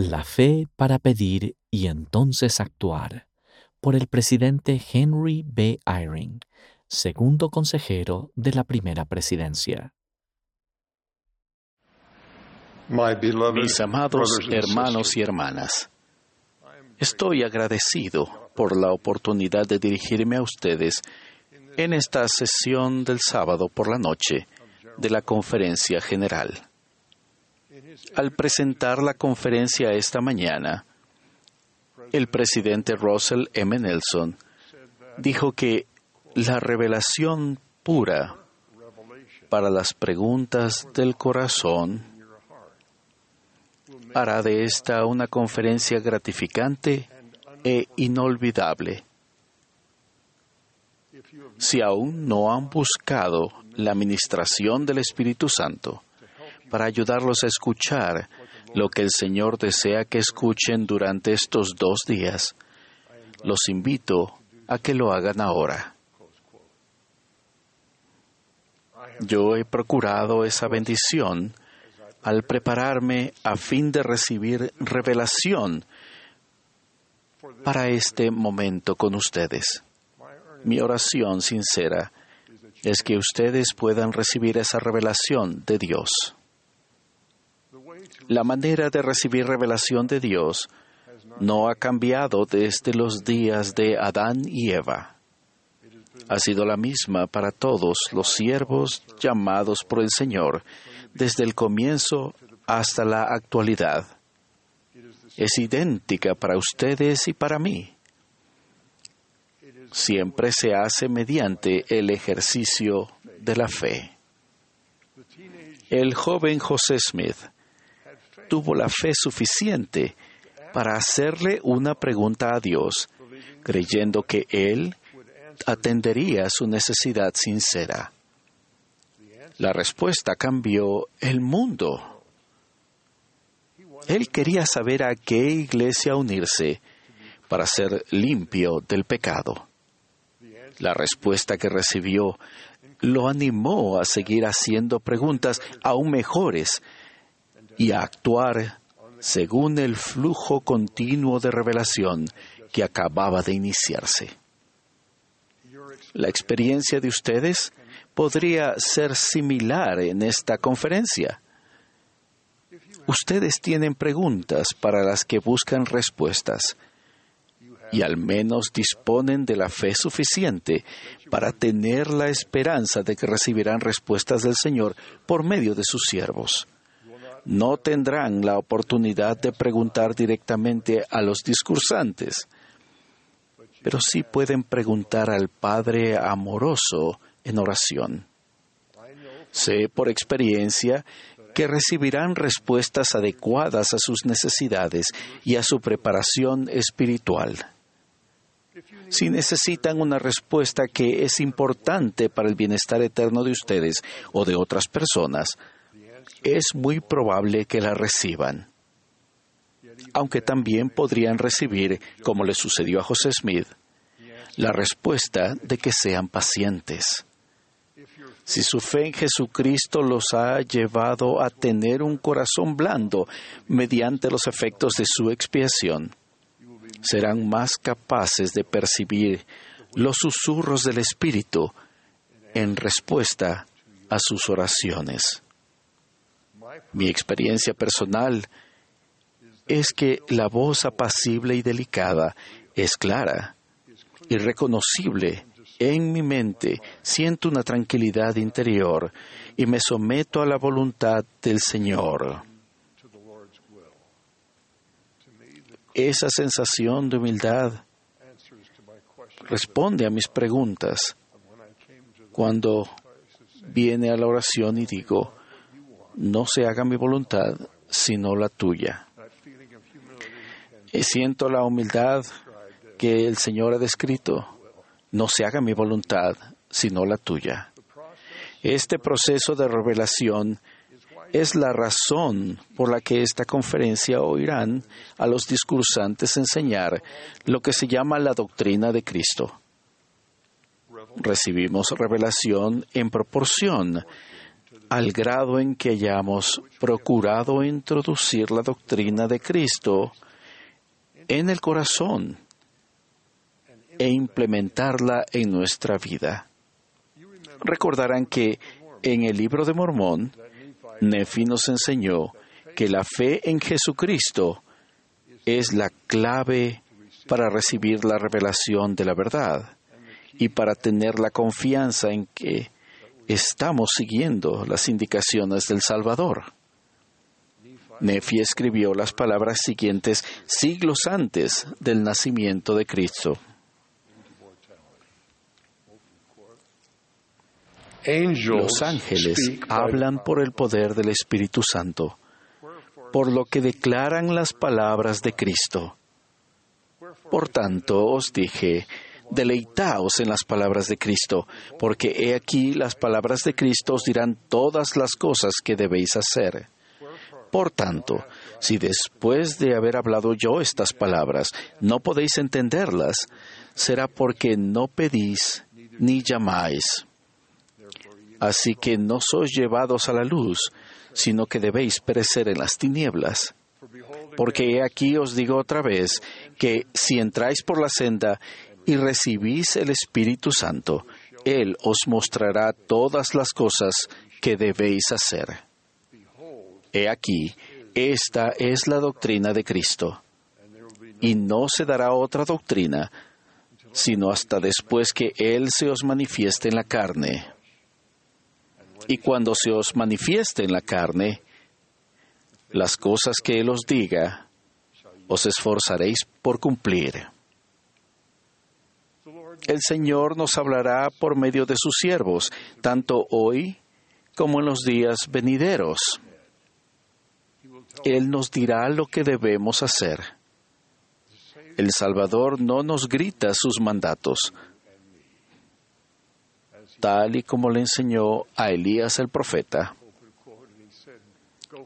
La fe para pedir y entonces actuar, por el presidente Henry B. Eyring, segundo consejero de la primera presidencia. Mis amados hermanos y hermanas, estoy agradecido por la oportunidad de dirigirme a ustedes en esta sesión del sábado por la noche de la conferencia general. Al presentar la conferencia esta mañana, el presidente Russell M. Nelson dijo que la revelación pura para las preguntas del corazón hará de esta una conferencia gratificante e inolvidable. Si aún no han buscado la administración del Espíritu Santo, para ayudarlos a escuchar lo que el Señor desea que escuchen durante estos dos días. Los invito a que lo hagan ahora. Yo he procurado esa bendición al prepararme a fin de recibir revelación para este momento con ustedes. Mi oración sincera es que ustedes puedan recibir esa revelación de Dios. La manera de recibir revelación de Dios no ha cambiado desde los días de Adán y Eva. Ha sido la misma para todos los siervos llamados por el Señor, desde el comienzo hasta la actualidad. Es idéntica para ustedes y para mí. Siempre se hace mediante el ejercicio de la fe. El joven José Smith tuvo la fe suficiente para hacerle una pregunta a Dios, creyendo que Él atendería su necesidad sincera. La respuesta cambió el mundo. Él quería saber a qué iglesia unirse para ser limpio del pecado. La respuesta que recibió lo animó a seguir haciendo preguntas aún mejores y a actuar según el flujo continuo de revelación que acababa de iniciarse. La experiencia de ustedes podría ser similar en esta conferencia. Ustedes tienen preguntas para las que buscan respuestas y al menos disponen de la fe suficiente para tener la esperanza de que recibirán respuestas del Señor por medio de sus siervos no tendrán la oportunidad de preguntar directamente a los discursantes, pero sí pueden preguntar al Padre amoroso en oración. Sé por experiencia que recibirán respuestas adecuadas a sus necesidades y a su preparación espiritual. Si necesitan una respuesta que es importante para el bienestar eterno de ustedes o de otras personas, es muy probable que la reciban. Aunque también podrían recibir, como le sucedió a José Smith, la respuesta de que sean pacientes. Si su fe en Jesucristo los ha llevado a tener un corazón blando mediante los efectos de su expiación, serán más capaces de percibir los susurros del Espíritu en respuesta a sus oraciones. Mi experiencia personal es que la voz apacible y delicada es clara y reconocible. En mi mente siento una tranquilidad interior y me someto a la voluntad del Señor. Esa sensación de humildad responde a mis preguntas cuando viene a la oración y digo, no se haga mi voluntad, sino la tuya. Y siento la humildad que el Señor ha descrito. No se haga mi voluntad, sino la tuya. Este proceso de revelación es la razón por la que esta conferencia oirán a los discursantes enseñar lo que se llama la doctrina de Cristo. Recibimos revelación en proporción al grado en que hayamos procurado introducir la doctrina de Cristo en el corazón e implementarla en nuestra vida. Recordarán que en el libro de Mormón, Nefi nos enseñó que la fe en Jesucristo es la clave para recibir la revelación de la verdad y para tener la confianza en que estamos siguiendo las indicaciones del Salvador. Nefi escribió las palabras siguientes siglos antes del nacimiento de Cristo. Los ángeles hablan por el poder del Espíritu Santo, por lo que declaran las palabras de Cristo. Por tanto, os dije, deleitaos en las palabras de Cristo, porque he aquí las palabras de Cristo os dirán todas las cosas que debéis hacer. Por tanto, si después de haber hablado yo estas palabras no podéis entenderlas, será porque no pedís ni llamáis. Así que no sois llevados a la luz, sino que debéis perecer en las tinieblas. Porque he aquí os digo otra vez que si entráis por la senda y recibís el Espíritu Santo, Él os mostrará todas las cosas que debéis hacer. He aquí, esta es la doctrina de Cristo. Y no se dará otra doctrina, sino hasta después que Él se os manifieste en la carne. Y cuando se os manifieste en la carne, las cosas que Él os diga, os esforzaréis por cumplir. El Señor nos hablará por medio de sus siervos, tanto hoy como en los días venideros. Él nos dirá lo que debemos hacer. El Salvador no nos grita sus mandatos, tal y como le enseñó a Elías el profeta.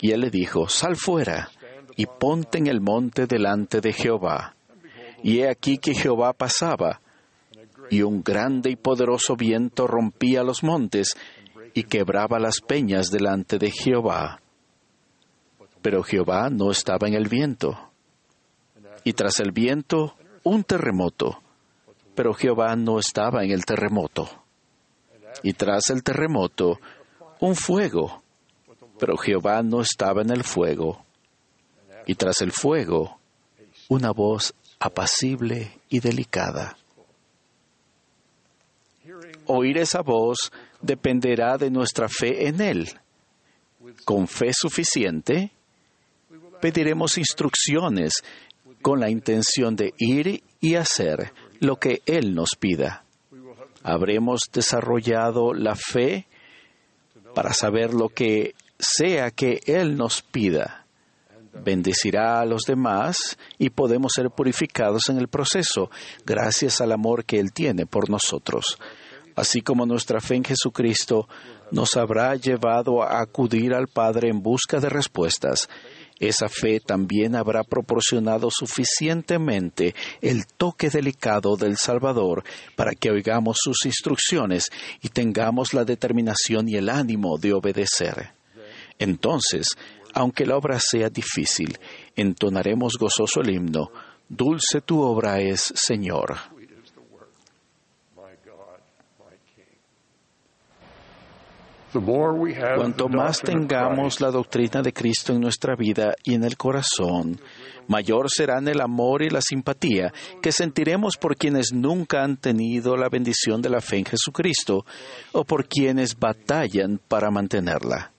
Y él le dijo, sal fuera y ponte en el monte delante de Jehová. Y he aquí que Jehová pasaba, y un grande y poderoso viento rompía los montes y quebraba las peñas delante de Jehová. Pero Jehová no estaba en el viento. Y tras el viento, un terremoto. Pero Jehová no estaba en el terremoto. Y tras el terremoto, un fuego. Pero Jehová no estaba en el fuego. Y tras el fuego, una voz apacible y delicada. Oír esa voz dependerá de nuestra fe en Él. Con fe suficiente, pediremos instrucciones con la intención de ir y hacer lo que Él nos pida. Habremos desarrollado la fe para saber lo que sea que Él nos pida. Bendecirá a los demás y podemos ser purificados en el proceso gracias al amor que Él tiene por nosotros. Así como nuestra fe en Jesucristo nos habrá llevado a acudir al Padre en busca de respuestas, esa fe también habrá proporcionado suficientemente el toque delicado del Salvador para que oigamos sus instrucciones y tengamos la determinación y el ánimo de obedecer. Entonces, aunque la obra sea difícil, entonaremos gozoso el himno, Dulce tu obra es, Señor. Cuanto más tengamos la doctrina de Cristo en nuestra vida y en el corazón, mayor serán el amor y la simpatía que sentiremos por quienes nunca han tenido la bendición de la fe en Jesucristo o por quienes batallan para mantenerla.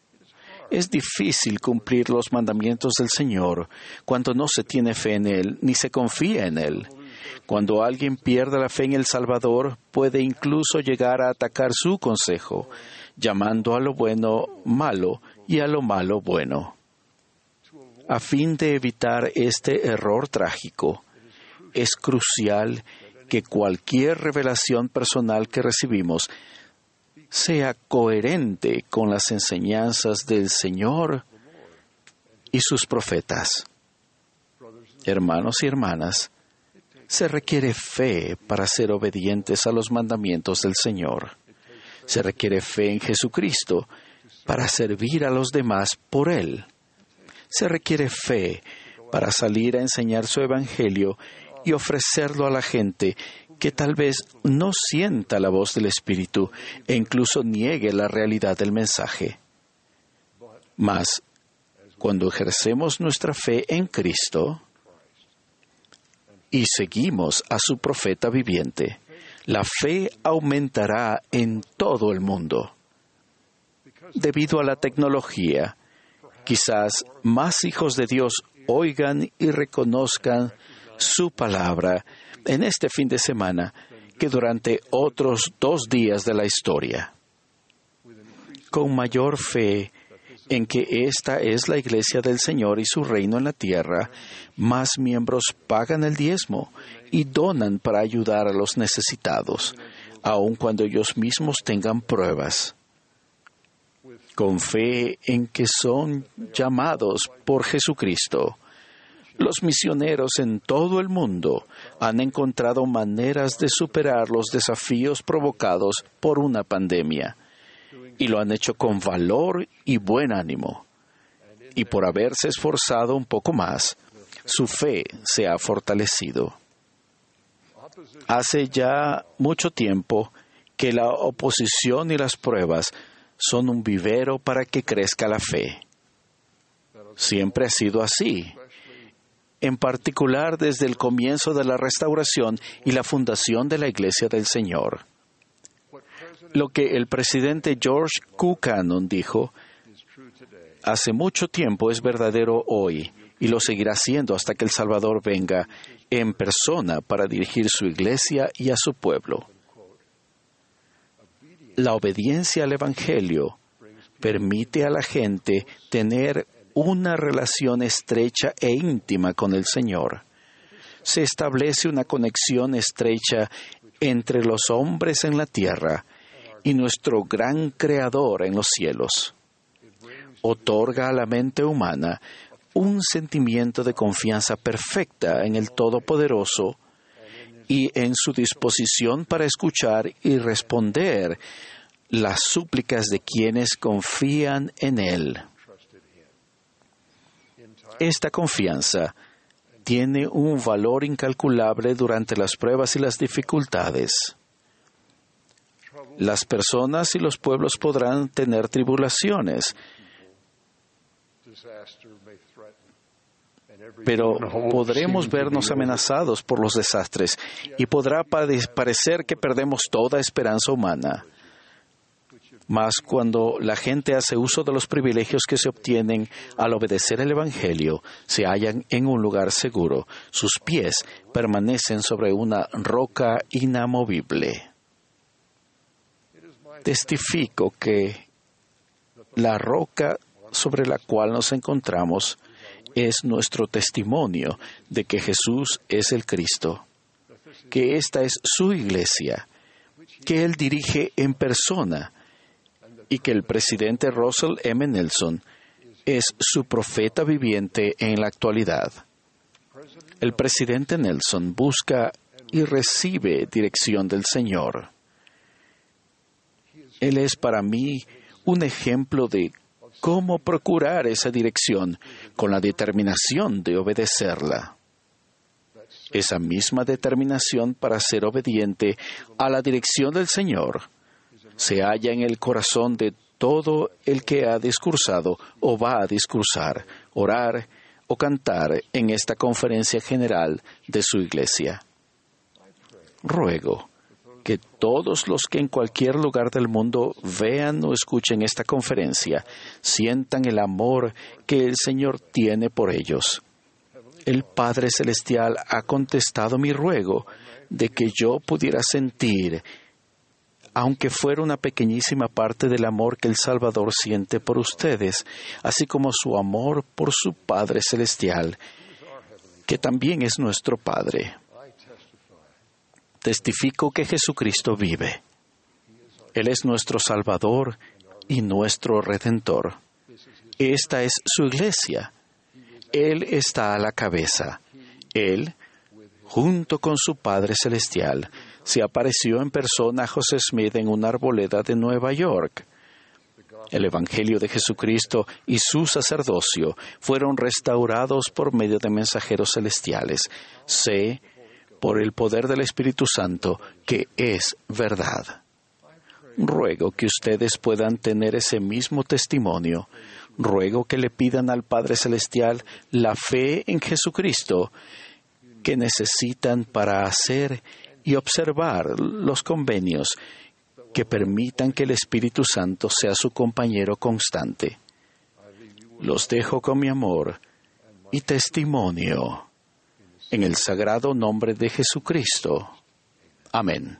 Es difícil cumplir los mandamientos del Señor cuando no se tiene fe en Él ni se confía en Él. Cuando alguien pierde la fe en el Salvador, puede incluso llegar a atacar su consejo llamando a lo bueno malo y a lo malo bueno. A fin de evitar este error trágico, es crucial que cualquier revelación personal que recibimos sea coherente con las enseñanzas del Señor y sus profetas. Hermanos y hermanas, se requiere fe para ser obedientes a los mandamientos del Señor. Se requiere fe en Jesucristo para servir a los demás por Él. Se requiere fe para salir a enseñar su Evangelio y ofrecerlo a la gente que tal vez no sienta la voz del Espíritu e incluso niegue la realidad del mensaje. Mas, cuando ejercemos nuestra fe en Cristo y seguimos a su profeta viviente, la fe aumentará en todo el mundo. Debido a la tecnología, quizás más hijos de Dios oigan y reconozcan su palabra en este fin de semana que durante otros dos días de la historia. Con mayor fe en que esta es la iglesia del Señor y su reino en la tierra, más miembros pagan el diezmo y donan para ayudar a los necesitados, aun cuando ellos mismos tengan pruebas. Con fe en que son llamados por Jesucristo, los misioneros en todo el mundo han encontrado maneras de superar los desafíos provocados por una pandemia y lo han hecho con valor y buen ánimo. Y por haberse esforzado un poco más, su fe se ha fortalecido. Hace ya mucho tiempo que la oposición y las pruebas son un vivero para que crezca la fe. Siempre ha sido así, en particular desde el comienzo de la restauración y la fundación de la Iglesia del Señor. Lo que el presidente George. Cannon dijo hace mucho tiempo es verdadero hoy y lo seguirá siendo hasta que el Salvador venga en persona para dirigir su iglesia y a su pueblo. La obediencia al Evangelio permite a la gente tener una relación estrecha e íntima con el Señor. Se establece una conexión estrecha entre los hombres en la tierra y nuestro gran Creador en los cielos. Otorga a la mente humana un sentimiento de confianza perfecta en el Todopoderoso y en su disposición para escuchar y responder las súplicas de quienes confían en Él. Esta confianza tiene un valor incalculable durante las pruebas y las dificultades. Las personas y los pueblos podrán tener tribulaciones, pero podremos vernos amenazados por los desastres y podrá parecer que perdemos toda esperanza humana. Mas cuando la gente hace uso de los privilegios que se obtienen al obedecer el Evangelio, se hallan en un lugar seguro. Sus pies permanecen sobre una roca inamovible. Testifico que la roca sobre la cual nos encontramos es nuestro testimonio de que Jesús es el Cristo, que esta es su iglesia, que Él dirige en persona y que el presidente Russell M. Nelson es su profeta viviente en la actualidad. El presidente Nelson busca y recibe dirección del Señor. Él es para mí un ejemplo de cómo procurar esa dirección con la determinación de obedecerla. Esa misma determinación para ser obediente a la dirección del Señor se halla en el corazón de todo el que ha discursado o va a discursar, orar o cantar en esta conferencia general de su iglesia. Ruego que todos los que en cualquier lugar del mundo vean o escuchen esta conferencia sientan el amor que el Señor tiene por ellos. El Padre Celestial ha contestado mi ruego de que yo pudiera sentir, aunque fuera una pequeñísima parte del amor que el Salvador siente por ustedes, así como su amor por su Padre Celestial, que también es nuestro Padre testifico que Jesucristo vive. Él es nuestro Salvador y nuestro Redentor. Esta es su iglesia. Él está a la cabeza. Él, junto con su Padre Celestial, se apareció en persona a José Smith en una arboleda de Nueva York. El Evangelio de Jesucristo y su sacerdocio fueron restaurados por medio de mensajeros celestiales. Sé, por el poder del Espíritu Santo, que es verdad. Ruego que ustedes puedan tener ese mismo testimonio. Ruego que le pidan al Padre Celestial la fe en Jesucristo que necesitan para hacer y observar los convenios que permitan que el Espíritu Santo sea su compañero constante. Los dejo con mi amor y testimonio en el sagrado nombre de Jesucristo. Amén.